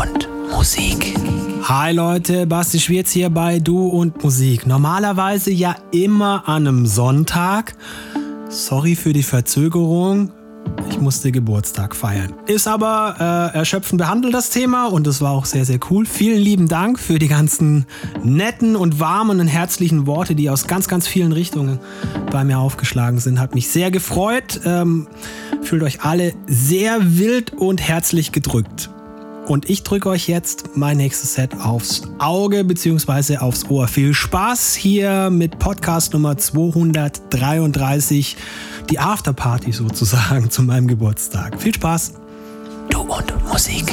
und Musik. Hi Leute, Basti Schwierz hier bei Du und Musik. Normalerweise ja immer an einem Sonntag. Sorry für die Verzögerung. Ich musste Geburtstag feiern. Ist aber äh, erschöpfend behandelt das Thema und es war auch sehr, sehr cool. Vielen lieben Dank für die ganzen netten und warmen und herzlichen Worte, die aus ganz, ganz vielen Richtungen bei mir aufgeschlagen sind. Hat mich sehr gefreut. Ähm, fühlt euch alle sehr wild und herzlich gedrückt. Und ich drücke euch jetzt mein nächstes Set aufs Auge bzw. aufs Ohr. Viel Spaß hier mit Podcast Nummer 233, die Afterparty sozusagen zu meinem Geburtstag. Viel Spaß! Du und Musik.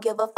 don't give a fuck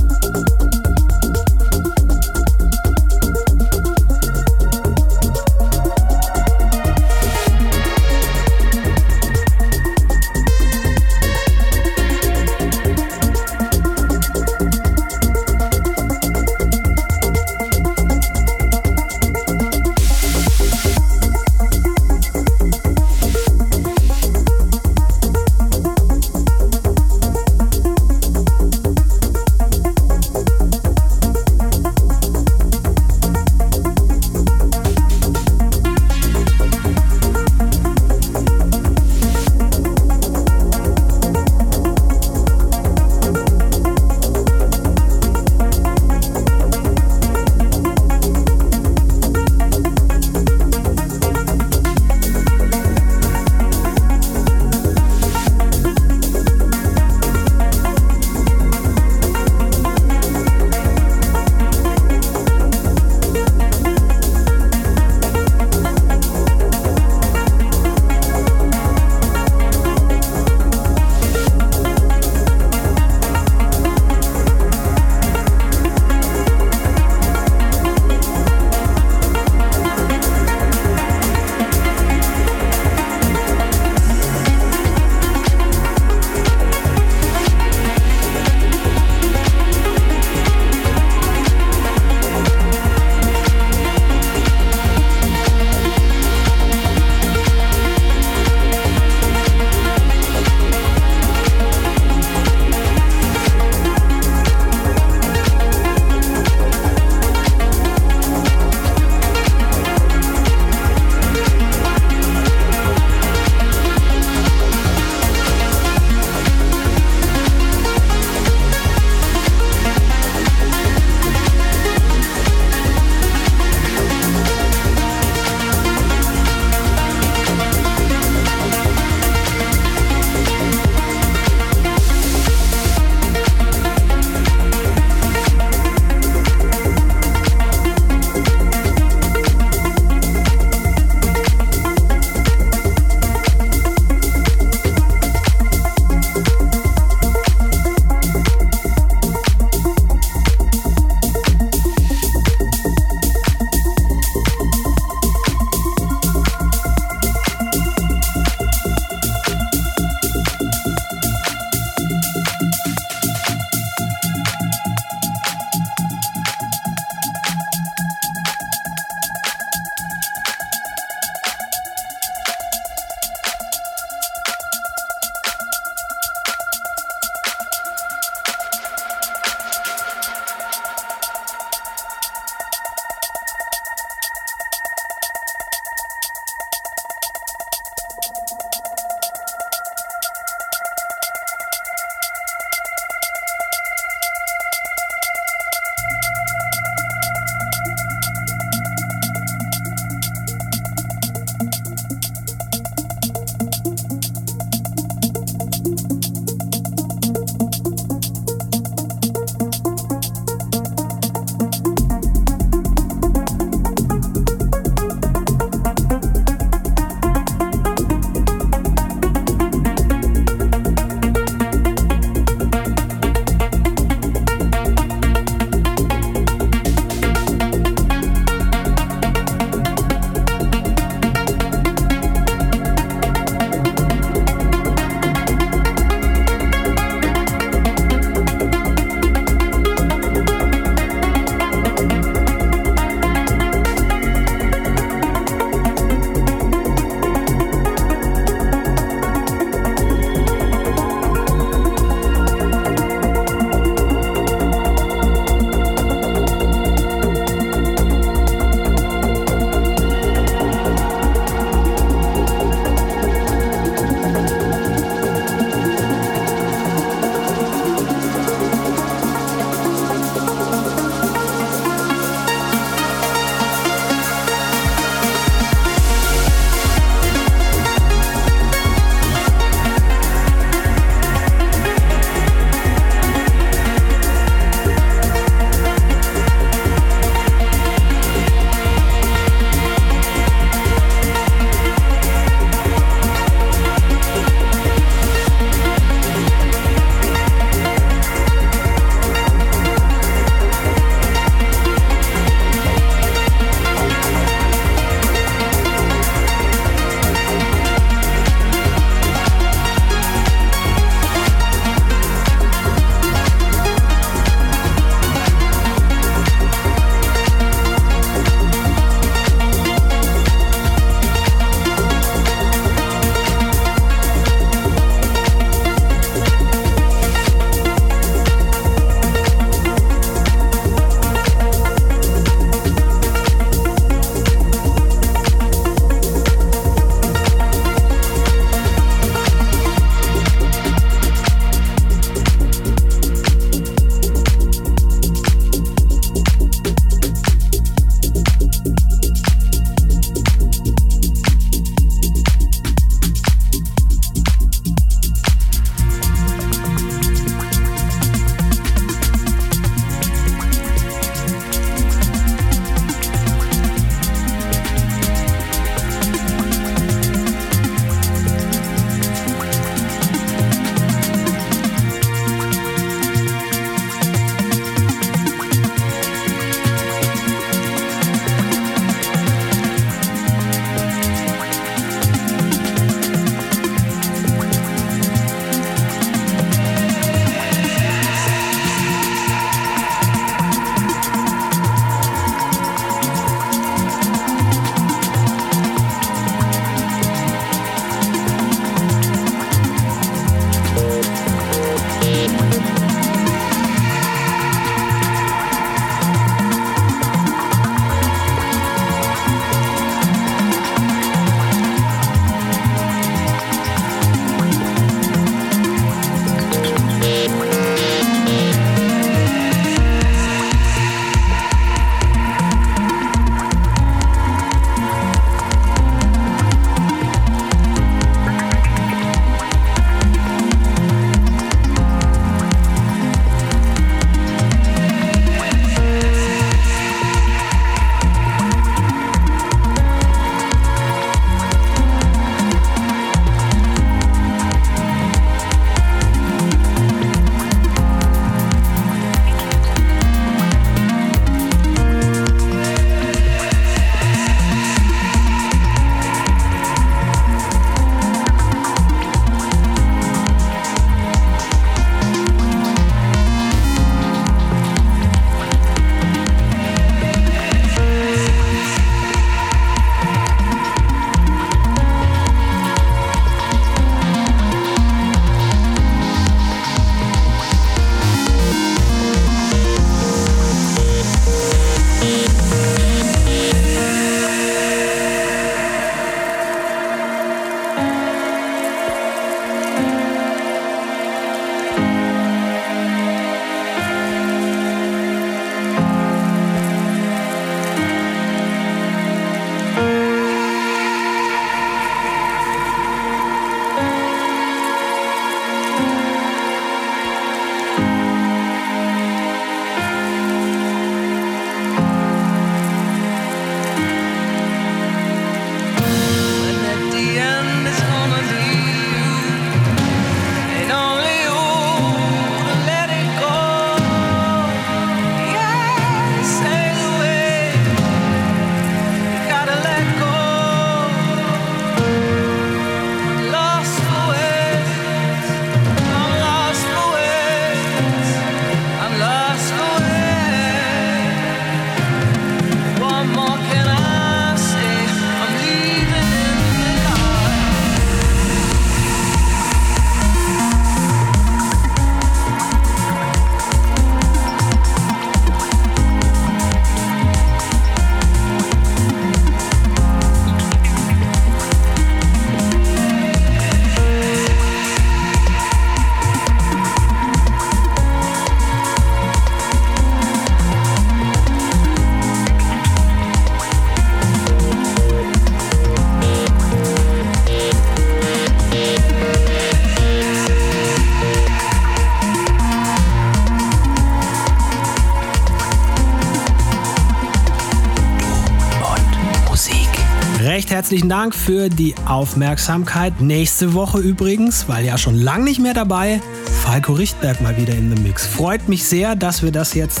herzlichen Dank für die Aufmerksamkeit. Nächste Woche übrigens, weil ja schon lang nicht mehr dabei, Falco Richtberg mal wieder in the Mix. Freut mich sehr, dass wir das jetzt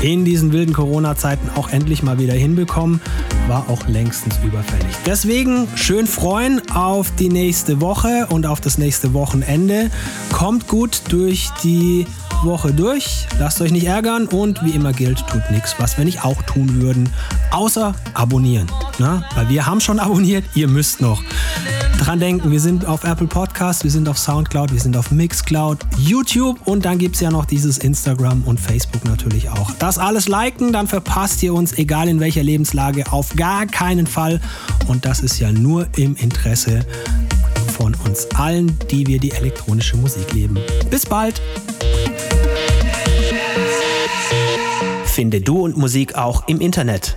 in diesen wilden Corona-Zeiten auch endlich mal wieder hinbekommen. War auch längstens überfällig. Deswegen schön freuen auf die nächste Woche und auf das nächste Wochenende. Kommt gut durch die Woche durch. Lasst euch nicht ärgern und wie immer gilt, tut nichts, was wir nicht auch tun würden, außer abonnieren. Na? Weil wir haben schon abonniert, ihr müsst noch. Dran denken, wir sind auf Apple Podcast, wir sind auf Soundcloud, wir sind auf Mixcloud, YouTube und dann gibt es ja noch dieses Instagram und Facebook natürlich auch. Das alles liken, dann verpasst ihr uns, egal in welcher Lebenslage, auf gar keinen Fall. Und das ist ja nur im Interesse von uns allen, die wir die elektronische Musik leben. Bis bald! Finde Du und Musik auch im Internet.